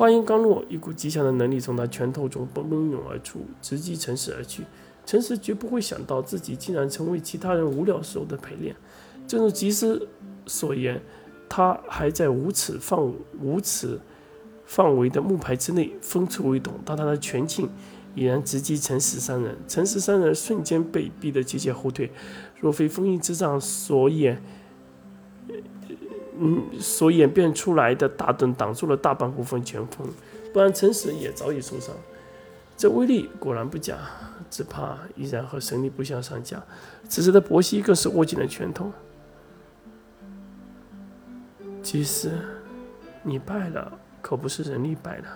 话音刚落，一股极强的能力从他拳头中奔涌而出，直击陈实而去。陈实绝不会想到自己竟然成为其他人无聊时候的陪练。正如吉斯所言，他还在五尺范五尺范围的木牌之内风吹未动，但他的拳劲已然直击陈实三人。陈实三人瞬间被逼得节节后退。若非封印之杖所演，嗯，所演变出来的大盾挡住了大半部分拳风，不然陈实也早已受伤。这威力果然不假，只怕依然和神力不相上下。此时的伯西更是握紧了拳头。其实，你败了，可不是人力败了。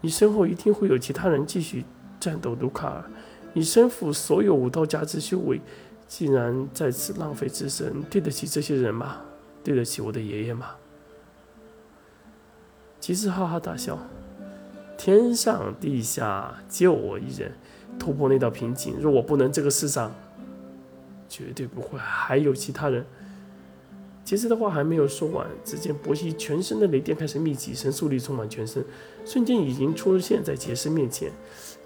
你身后一定会有其他人继续战斗。卢卡尔，你身负所有武道家之修为，竟然在此浪费自身，对得起这些人吗？对得起我的爷爷吗？杰斯哈哈大笑。天上地下，就我一人突破那道瓶颈。若我不能，这个世上绝对不会还有其他人。杰斯的话还没有说完，只见伯西全身的雷电开始密集，神速力充满全身，瞬间已经出现在杰斯面前。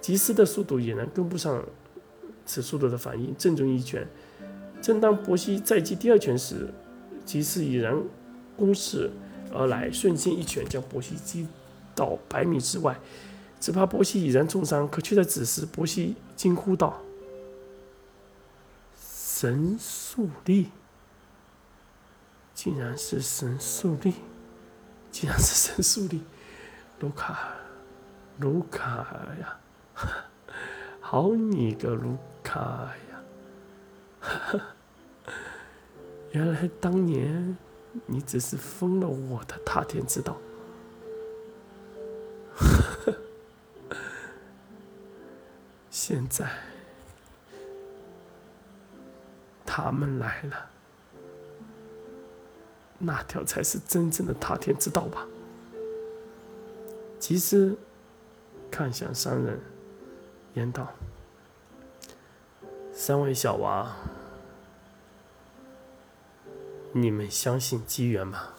吉斯的速度俨然跟不上此速度的反应，正中一拳。正当伯西再击第二拳时，吉斯已然攻势而来，瞬间一拳将伯西击。到百米之外，只怕波西已然重伤。可却在此时，波西惊呼道：“神速力，竟然是神速力，竟然是神速力！卢卡，卢卡呀，好你个卢卡呀！原来当年你只是封了我的踏天之道。”呵呵现在，他们来了，那条才是真正的踏天之道吧？吉斯看向三人，言道：“三位小娃，你们相信机缘吗？”